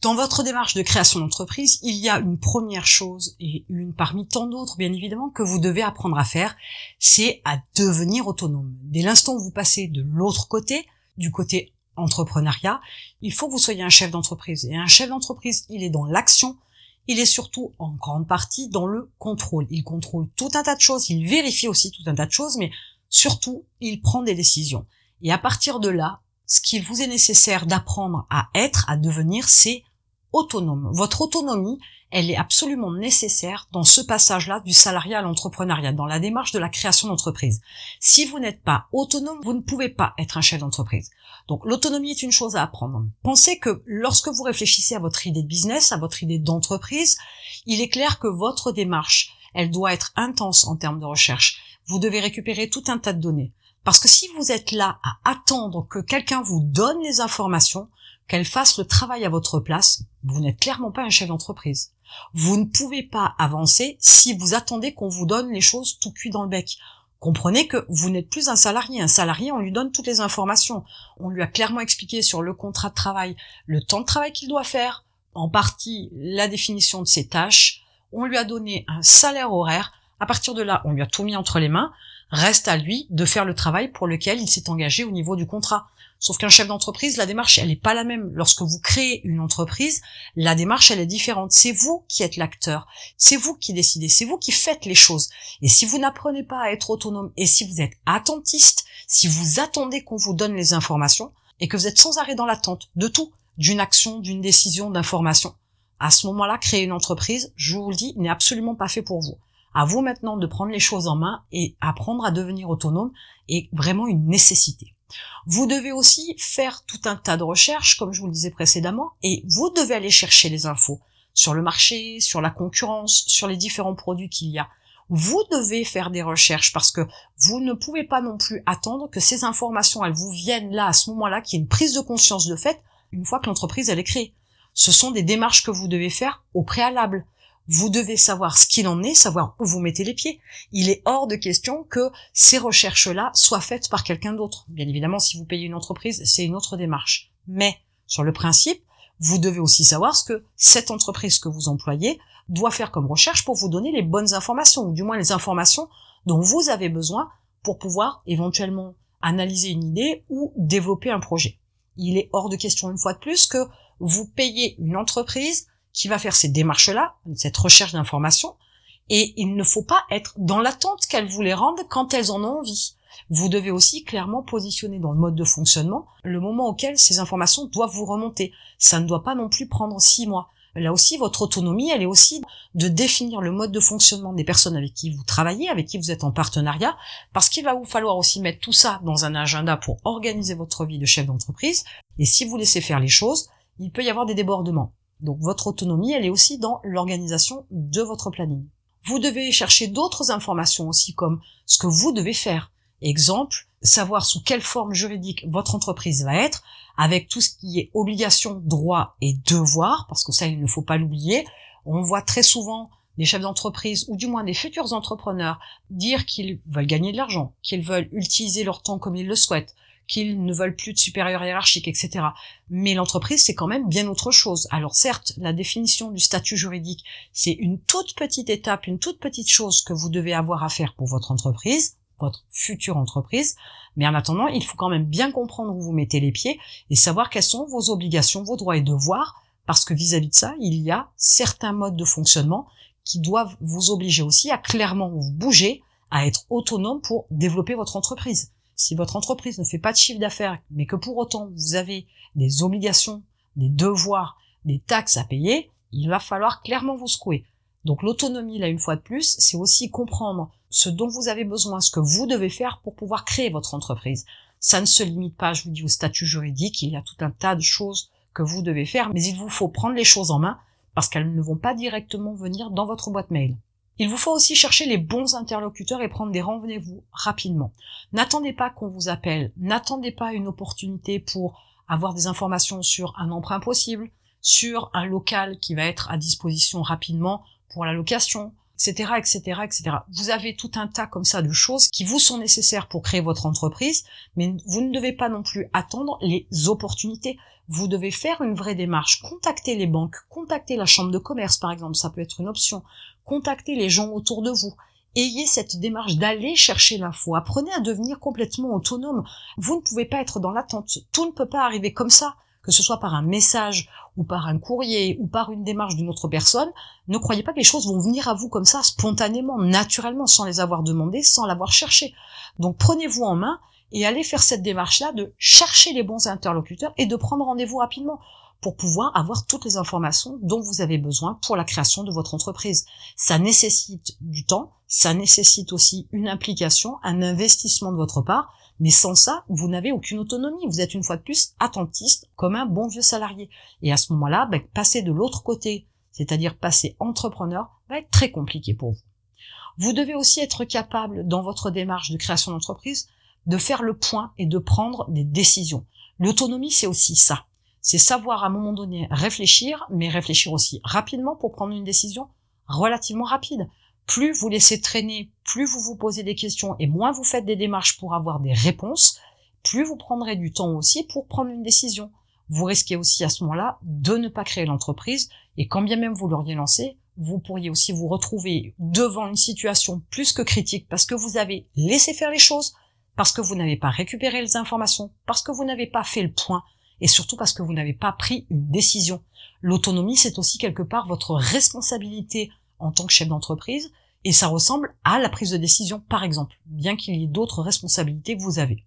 Dans votre démarche de création d'entreprise, il y a une première chose et une parmi tant d'autres, bien évidemment, que vous devez apprendre à faire, c'est à devenir autonome. Dès l'instant où vous passez de l'autre côté, du côté entrepreneuriat, il faut que vous soyez un chef d'entreprise. Et un chef d'entreprise, il est dans l'action, il est surtout en grande partie dans le contrôle. Il contrôle tout un tas de choses, il vérifie aussi tout un tas de choses, mais surtout, il prend des décisions. Et à partir de là, ce qu'il vous est nécessaire d'apprendre à être, à devenir, c'est autonome. Votre autonomie, elle est absolument nécessaire dans ce passage-là du salariat à l'entrepreneuriat, dans la démarche de la création d'entreprise. Si vous n'êtes pas autonome, vous ne pouvez pas être un chef d'entreprise. Donc l'autonomie est une chose à apprendre. Pensez que lorsque vous réfléchissez à votre idée de business, à votre idée d'entreprise, il est clair que votre démarche, elle doit être intense en termes de recherche. Vous devez récupérer tout un tas de données. Parce que si vous êtes là à attendre que quelqu'un vous donne les informations, qu'elle fasse le travail à votre place, vous n'êtes clairement pas un chef d'entreprise. Vous ne pouvez pas avancer si vous attendez qu'on vous donne les choses tout cuit dans le bec. Comprenez que vous n'êtes plus un salarié. Un salarié, on lui donne toutes les informations. On lui a clairement expliqué sur le contrat de travail le temps de travail qu'il doit faire, en partie la définition de ses tâches. On lui a donné un salaire horaire. À partir de là, on lui a tout mis entre les mains. Reste à lui de faire le travail pour lequel il s'est engagé au niveau du contrat. Sauf qu'un chef d'entreprise, la démarche, elle n'est pas la même. Lorsque vous créez une entreprise, la démarche, elle est différente. C'est vous qui êtes l'acteur. C'est vous qui décidez. C'est vous qui faites les choses. Et si vous n'apprenez pas à être autonome et si vous êtes attentiste, si vous attendez qu'on vous donne les informations et que vous êtes sans arrêt dans l'attente de tout, d'une action, d'une décision, d'information, à ce moment-là, créer une entreprise, je vous le dis, n'est absolument pas fait pour vous. À vous maintenant de prendre les choses en main et apprendre à devenir autonome est vraiment une nécessité. Vous devez aussi faire tout un tas de recherches, comme je vous le disais précédemment, et vous devez aller chercher les infos sur le marché, sur la concurrence, sur les différents produits qu'il y a. Vous devez faire des recherches parce que vous ne pouvez pas non plus attendre que ces informations, elles vous viennent là, à ce moment-là, qu'il y ait une prise de conscience de fait, une fois que l'entreprise, elle est créée. Ce sont des démarches que vous devez faire au préalable vous devez savoir ce qu'il en est, savoir où vous mettez les pieds. Il est hors de question que ces recherches-là soient faites par quelqu'un d'autre. Bien évidemment, si vous payez une entreprise, c'est une autre démarche. Mais, sur le principe, vous devez aussi savoir ce que cette entreprise que vous employez doit faire comme recherche pour vous donner les bonnes informations, ou du moins les informations dont vous avez besoin pour pouvoir éventuellement analyser une idée ou développer un projet. Il est hors de question une fois de plus que vous payez une entreprise qui va faire ces démarches-là, cette recherche d'informations, et il ne faut pas être dans l'attente qu'elles vous les rendent quand elles en ont envie. Vous devez aussi clairement positionner dans le mode de fonctionnement le moment auquel ces informations doivent vous remonter. Ça ne doit pas non plus prendre six mois. Là aussi, votre autonomie, elle est aussi de définir le mode de fonctionnement des personnes avec qui vous travaillez, avec qui vous êtes en partenariat, parce qu'il va vous falloir aussi mettre tout ça dans un agenda pour organiser votre vie de chef d'entreprise. Et si vous laissez faire les choses, il peut y avoir des débordements. Donc votre autonomie, elle est aussi dans l'organisation de votre planning. Vous devez chercher d'autres informations aussi comme ce que vous devez faire. Exemple, savoir sous quelle forme juridique votre entreprise va être, avec tout ce qui est obligation, droit et devoir, parce que ça, il ne faut pas l'oublier. On voit très souvent des chefs d'entreprise ou du moins des futurs entrepreneurs dire qu'ils veulent gagner de l'argent, qu'ils veulent utiliser leur temps comme ils le souhaitent, qu'ils ne veulent plus de supérieur hiérarchique, etc. Mais l'entreprise, c'est quand même bien autre chose. Alors certes, la définition du statut juridique, c'est une toute petite étape, une toute petite chose que vous devez avoir à faire pour votre entreprise, votre future entreprise. Mais en attendant, il faut quand même bien comprendre où vous mettez les pieds et savoir quelles sont vos obligations, vos droits et devoirs, parce que vis-à-vis -vis de ça, il y a certains modes de fonctionnement qui doivent vous obliger aussi à clairement vous bouger, à être autonome pour développer votre entreprise. Si votre entreprise ne fait pas de chiffre d'affaires, mais que pour autant vous avez des obligations, des devoirs, des taxes à payer, il va falloir clairement vous secouer. Donc l'autonomie, là, une fois de plus, c'est aussi comprendre ce dont vous avez besoin, ce que vous devez faire pour pouvoir créer votre entreprise. Ça ne se limite pas, je vous dis, au statut juridique, il y a tout un tas de choses que vous devez faire, mais il vous faut prendre les choses en main parce qu'elles ne vont pas directement venir dans votre boîte mail. Il vous faut aussi chercher les bons interlocuteurs et prendre des rendez-vous rapidement. N'attendez pas qu'on vous appelle, n'attendez pas une opportunité pour avoir des informations sur un emprunt possible, sur un local qui va être à disposition rapidement pour la location. Etc., etc., etc. Vous avez tout un tas comme ça de choses qui vous sont nécessaires pour créer votre entreprise, mais vous ne devez pas non plus attendre les opportunités. Vous devez faire une vraie démarche, contacter les banques, contacter la chambre de commerce par exemple, ça peut être une option, contacter les gens autour de vous. Ayez cette démarche d'aller chercher l'info. Apprenez à devenir complètement autonome. Vous ne pouvez pas être dans l'attente. Tout ne peut pas arriver comme ça que ce soit par un message ou par un courrier ou par une démarche d'une autre personne, ne croyez pas que les choses vont venir à vous comme ça, spontanément, naturellement, sans les avoir demandées, sans l'avoir cherché. Donc prenez-vous en main et allez faire cette démarche-là de chercher les bons interlocuteurs et de prendre rendez-vous rapidement pour pouvoir avoir toutes les informations dont vous avez besoin pour la création de votre entreprise. Ça nécessite du temps, ça nécessite aussi une implication, un investissement de votre part, mais sans ça, vous n'avez aucune autonomie. Vous êtes une fois de plus attentiste comme un bon vieux salarié. Et à ce moment-là, ben, passer de l'autre côté, c'est-à-dire passer entrepreneur, va être très compliqué pour vous. Vous devez aussi être capable, dans votre démarche de création d'entreprise, de faire le point et de prendre des décisions. L'autonomie, c'est aussi ça. C'est savoir à un moment donné réfléchir, mais réfléchir aussi rapidement pour prendre une décision relativement rapide plus vous laissez traîner, plus vous vous posez des questions et moins vous faites des démarches pour avoir des réponses, plus vous prendrez du temps aussi pour prendre une décision. Vous risquez aussi à ce moment-là de ne pas créer l'entreprise et quand bien même vous l'auriez lancé, vous pourriez aussi vous retrouver devant une situation plus que critique parce que vous avez laissé faire les choses, parce que vous n'avez pas récupéré les informations, parce que vous n'avez pas fait le point et surtout parce que vous n'avez pas pris une décision. L'autonomie, c'est aussi quelque part votre responsabilité en tant que chef d'entreprise, et ça ressemble à la prise de décision, par exemple, bien qu'il y ait d'autres responsabilités que vous avez.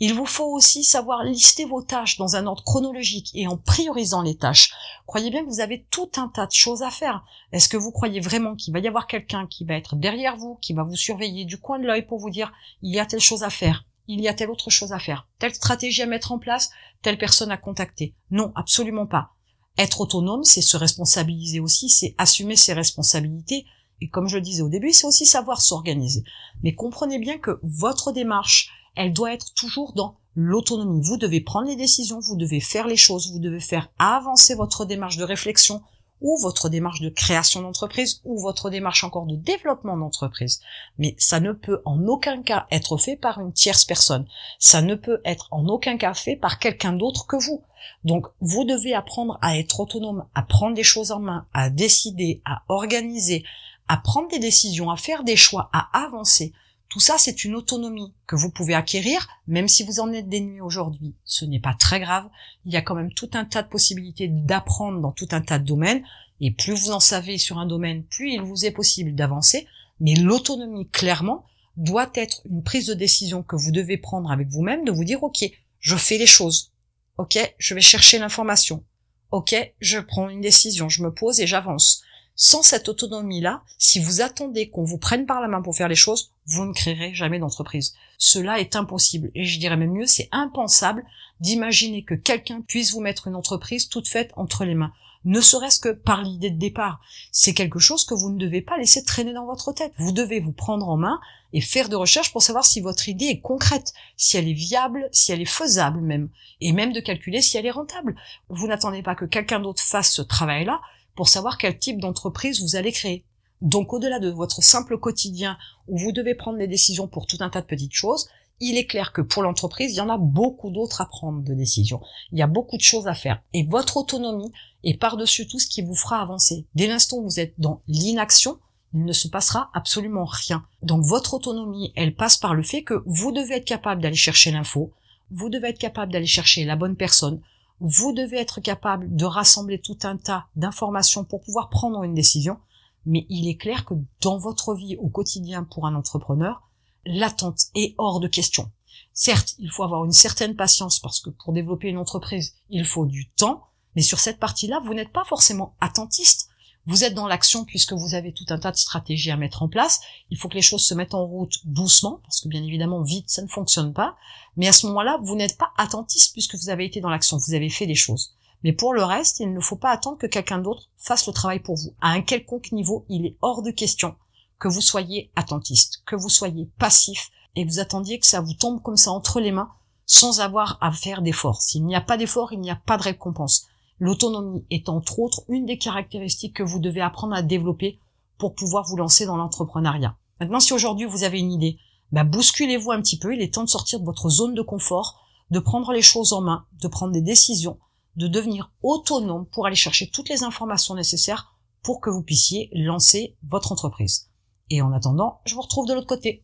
Il vous faut aussi savoir lister vos tâches dans un ordre chronologique et en priorisant les tâches. Croyez bien que vous avez tout un tas de choses à faire. Est-ce que vous croyez vraiment qu'il va y avoir quelqu'un qui va être derrière vous, qui va vous surveiller du coin de l'œil pour vous dire il y a telle chose à faire, il y a telle autre chose à faire, telle stratégie à mettre en place, telle personne à contacter Non, absolument pas. Être autonome, c'est se responsabiliser aussi, c'est assumer ses responsabilités. Et comme je disais au début, c'est aussi savoir s'organiser. Mais comprenez bien que votre démarche, elle doit être toujours dans l'autonomie. Vous devez prendre les décisions, vous devez faire les choses, vous devez faire avancer votre démarche de réflexion, ou votre démarche de création d'entreprise ou votre démarche encore de développement d'entreprise. Mais ça ne peut en aucun cas être fait par une tierce personne. Ça ne peut être en aucun cas fait par quelqu'un d'autre que vous. Donc vous devez apprendre à être autonome, à prendre des choses en main, à décider, à organiser, à prendre des décisions, à faire des choix, à avancer. Tout ça, c'est une autonomie que vous pouvez acquérir, même si vous en êtes dénué aujourd'hui. Ce n'est pas très grave. Il y a quand même tout un tas de possibilités d'apprendre dans tout un tas de domaines. Et plus vous en savez sur un domaine, plus il vous est possible d'avancer. Mais l'autonomie, clairement, doit être une prise de décision que vous devez prendre avec vous-même, de vous dire, OK, je fais les choses. OK, je vais chercher l'information. OK, je prends une décision, je me pose et j'avance. Sans cette autonomie-là, si vous attendez qu'on vous prenne par la main pour faire les choses, vous ne créerez jamais d'entreprise. Cela est impossible. Et je dirais même mieux, c'est impensable d'imaginer que quelqu'un puisse vous mettre une entreprise toute faite entre les mains. Ne serait-ce que par l'idée de départ. C'est quelque chose que vous ne devez pas laisser traîner dans votre tête. Vous devez vous prendre en main et faire de recherches pour savoir si votre idée est concrète, si elle est viable, si elle est faisable même, et même de calculer si elle est rentable. Vous n'attendez pas que quelqu'un d'autre fasse ce travail-là, pour savoir quel type d'entreprise vous allez créer. Donc au-delà de votre simple quotidien où vous devez prendre des décisions pour tout un tas de petites choses, il est clair que pour l'entreprise, il y en a beaucoup d'autres à prendre de décisions. Il y a beaucoup de choses à faire. Et votre autonomie est par-dessus tout ce qui vous fera avancer. Dès l'instant où vous êtes dans l'inaction, il ne se passera absolument rien. Donc votre autonomie, elle passe par le fait que vous devez être capable d'aller chercher l'info, vous devez être capable d'aller chercher la bonne personne, vous devez être capable de rassembler tout un tas d'informations pour pouvoir prendre une décision. Mais il est clair que dans votre vie au quotidien pour un entrepreneur, l'attente est hors de question. Certes, il faut avoir une certaine patience parce que pour développer une entreprise, il faut du temps, mais sur cette partie-là, vous n'êtes pas forcément attentiste. Vous êtes dans l'action puisque vous avez tout un tas de stratégies à mettre en place. Il faut que les choses se mettent en route doucement, parce que bien évidemment, vite, ça ne fonctionne pas. Mais à ce moment-là, vous n'êtes pas attentiste puisque vous avez été dans l'action, vous avez fait des choses. Mais pour le reste, il ne faut pas attendre que quelqu'un d'autre fasse le travail pour vous. À un quelconque niveau, il est hors de question que vous soyez attentiste, que vous soyez passif et que vous attendiez que ça vous tombe comme ça entre les mains sans avoir à faire d'efforts. S'il n'y a pas d'effort, il n'y a pas de récompense. L'autonomie est entre autres une des caractéristiques que vous devez apprendre à développer pour pouvoir vous lancer dans l'entrepreneuriat. Maintenant, si aujourd'hui vous avez une idée, bah, bousculez-vous un petit peu. Il est temps de sortir de votre zone de confort, de prendre les choses en main, de prendre des décisions, de devenir autonome pour aller chercher toutes les informations nécessaires pour que vous puissiez lancer votre entreprise. Et en attendant, je vous retrouve de l'autre côté.